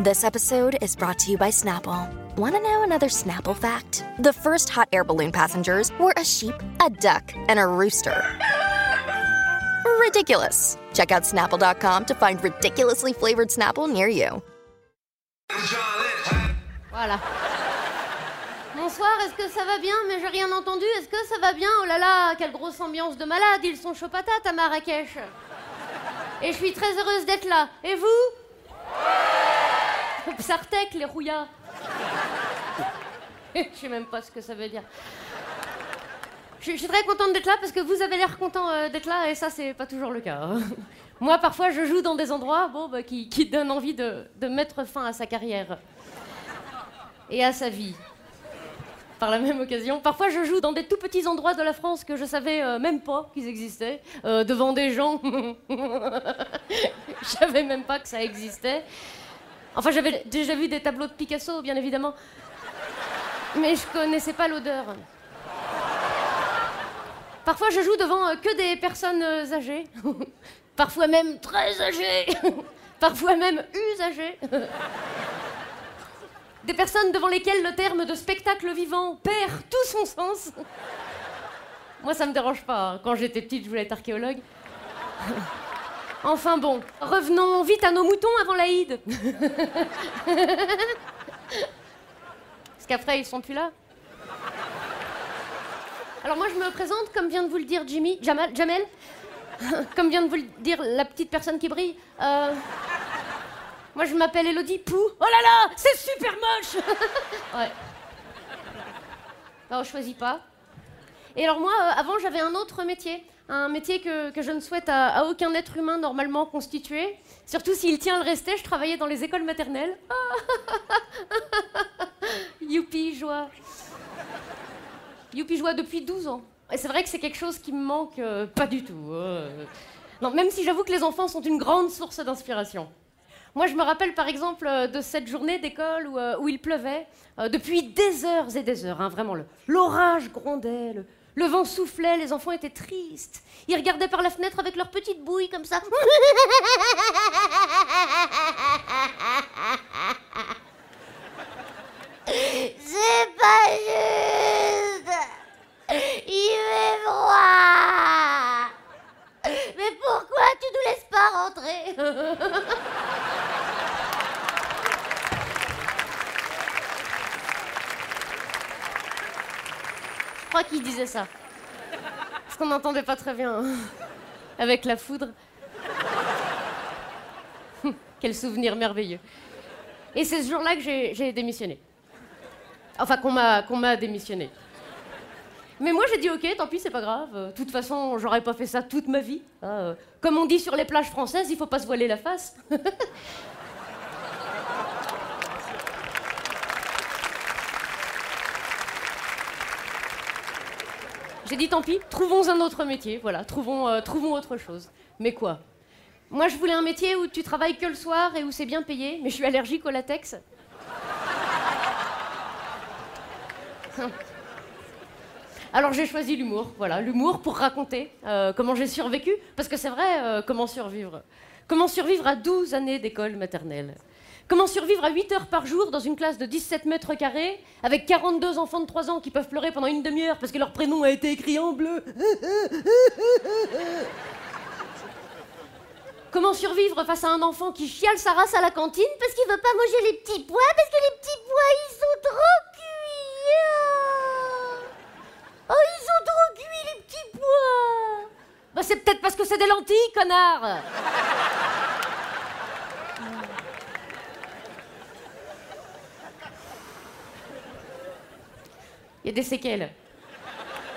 This episode is brought to you by Snapple. Want to know another Snapple fact? The first hot air balloon passengers were a sheep, a duck, and a rooster. Ridiculous. Check out snapple.com to find ridiculously flavored Snapple near you. Voilà. Bonsoir, est-ce que ça va bien Mais j'ai rien entendu. Est-ce que ça va bien Oh là là, quelle grosse ambiance de malade. Ils sont chauds patates à Marrakech. Et je suis très heureuse d'être là. Et vous Psartek, les rouillards. Je sais même pas ce que ça veut dire. Je, suis très contente d'être là parce que vous avez l'air content euh, d'être là et ça, c'est pas toujours le cas. hein. Moi, parfois, je joue dans des endroits bon, bah, qui, donnent envie de, de mettre fin à sa carrière et à sa vie. Par la même occasion, parfois je joue dans des tout petits endroits de la France que je savais euh, même pas qu'ils existaient, euh, devant des gens. je savais même pas que ça existait. Enfin, j'avais déjà vu des tableaux de Picasso, bien évidemment, mais je connaissais pas l'odeur. Parfois, je joue devant euh, que des personnes euh, âgées, parfois même très âgées, parfois même usagées. Des personnes devant lesquelles le terme de spectacle vivant perd tout son sens. Moi, ça me dérange pas. hein. Quand j'étais petite, je voulais être archéologue. Enfin bon, revenons vite à nos moutons avant l'Aïd. Parce qu'après, ils sont plus là. Alors moi, je me présente, comme vient de vous le dire Jimmy, Jamal, Jamel, comme vient de vous le dire la petite personne qui brille. Euh, moi, je m'appelle Elodie Pou. Oh là là, c'est super moche Ouais. Alors, je choisis pas. Et alors, moi, euh, avant, j'avais un autre métier. Un métier que, que je ne souhaite à, aucun être humain normalement constitué. Surtout s'il tient à le rester, je travaillais dans les écoles maternelles. Youpi, joie. Youpi, joie depuis 12 ans. Et c'est vrai que c'est quelque chose qui me manque euh, pas du tout. euh. Non, même si j'avoue que les enfants sont une grande source d'inspiration. Moi, je me rappelle par exemple de cette journée d'école où, il pleuvait, depuis des heures et des heures, hein, vraiment. L'orage grondait, le, le vent soufflait, les enfants étaient tristes. Ils regardaient par la fenêtre avec leurs petites bouilles comme ça. C'est pas juste Il fait froid Mais pourquoi tu nous laisses pas rentrer? crois qu'il disait ça. Parce qu'on n'entendait pas très bien. hein. Avec la foudre. Quel souvenir merveilleux. Et c'est ce jour-là que j'ai démissionné. Enfin, qu'on m'a m'a démissionné. Mais moi, j'ai dit ok, tant pis, c'est pas grave. De toute façon, j'aurais pas fait ça toute ma vie. hein. Comme on dit sur les plages françaises, il faut pas se voiler la face. J'ai dit tant pis, trouvons un autre métier, voilà, trouvons, euh, trouvons autre chose. Mais quoi? Moi, je voulais un métier où tu travailles que le soir et où c'est bien payé, mais je suis allergique au latex. Alors j'ai choisi l'humour, voilà, l'humour pour raconter euh, comment j'ai survécu, parce que c'est vrai, euh, comment survivre Comment survivre à 12 années d'école maternelle Comment survivre à 8 heures par jour dans une classe de 17 mètres carrés avec 42 enfants de 3 ans qui peuvent pleurer pendant une demi-heure parce que leur prénom a été écrit en bleu? Comment survivre face à un enfant qui chiale sa race à la cantine Parce qu'il veut pas manger les petits pois, parce que les petits pois, ils sont trop cuits Oh, ils sont trop cuits, les petits pois! Bah c'est peut-être parce que c'est des lentilles, connard y a des séquelles.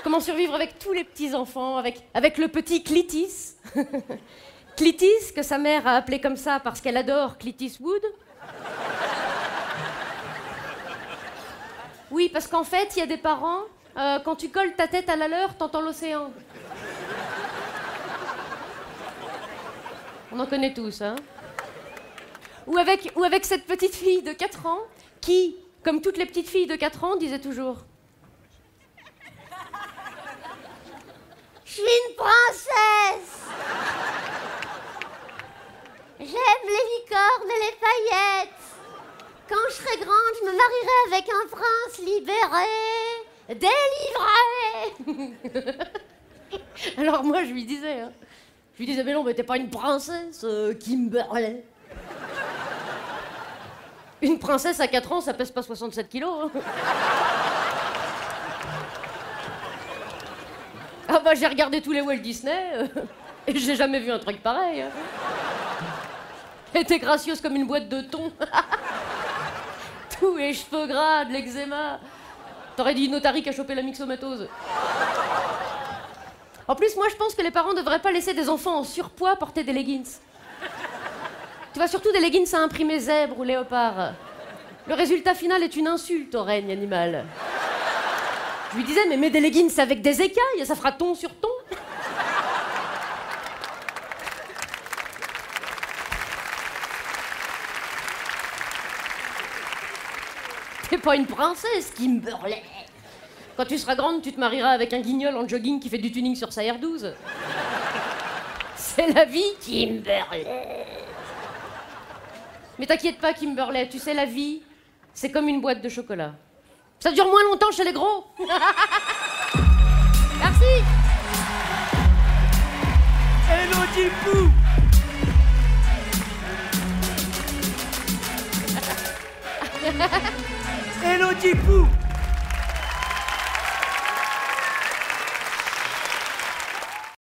Comment survivre avec tous les petits-enfants, avec, avec le petit Clitis? Clitis, que sa mère a appelé comme ça parce qu'elle adore Clitis Wood Oui, parce qu'en fait, il y a des parents, euh, quand tu colles ta tête à la leur, t'entends l'océan. On en connaît tous, hein ou avec, ou avec cette petite fille de 4 ans qui, comme toutes les petites filles de 4 ans, disait toujours Je suis une princesse J'aime les licornes et les paillettes Quand je serai grande, je me marierai avec un prince libéré, délivré. Alors moi, je lui disais, hein, je lui disais, mais non, mais t'es pas une princesse, euh, Kimberley. Une princesse à 4 ans, ça pèse pas 67 kilos. hein. Ah bah j'ai regardé tous les Walt Disney euh, et j'ai jamais vu un truc pareil. hein. Elle était gracieuse comme une boîte de thon. Tous les cheveux gras, de l'eczéma. T'aurais dit une otarie qui a chopé la myxomatose. En plus, moi je pense que les parents devraient pas laisser des enfants en surpoids porter des leggings. Tu vois, surtout des leggings à imprimer zèbre ou léopard. Le résultat final est une insulte au règne animal. Je lui disais, mais mets des leggings avec des écailles, ça fera ton sur ton. T'es pas une princesse, Kimberley. Quand tu seras grande, tu te marieras avec un guignol en jogging qui fait du tuning sur sa R12. C'est la vie, Kimberley. Mais t'inquiète pas, Kimberley, tu sais, la vie, c'est comme une boîte de chocolat. Ça dure moins longtemps chez les gros. Merci. Elodie Pou Elodie Pou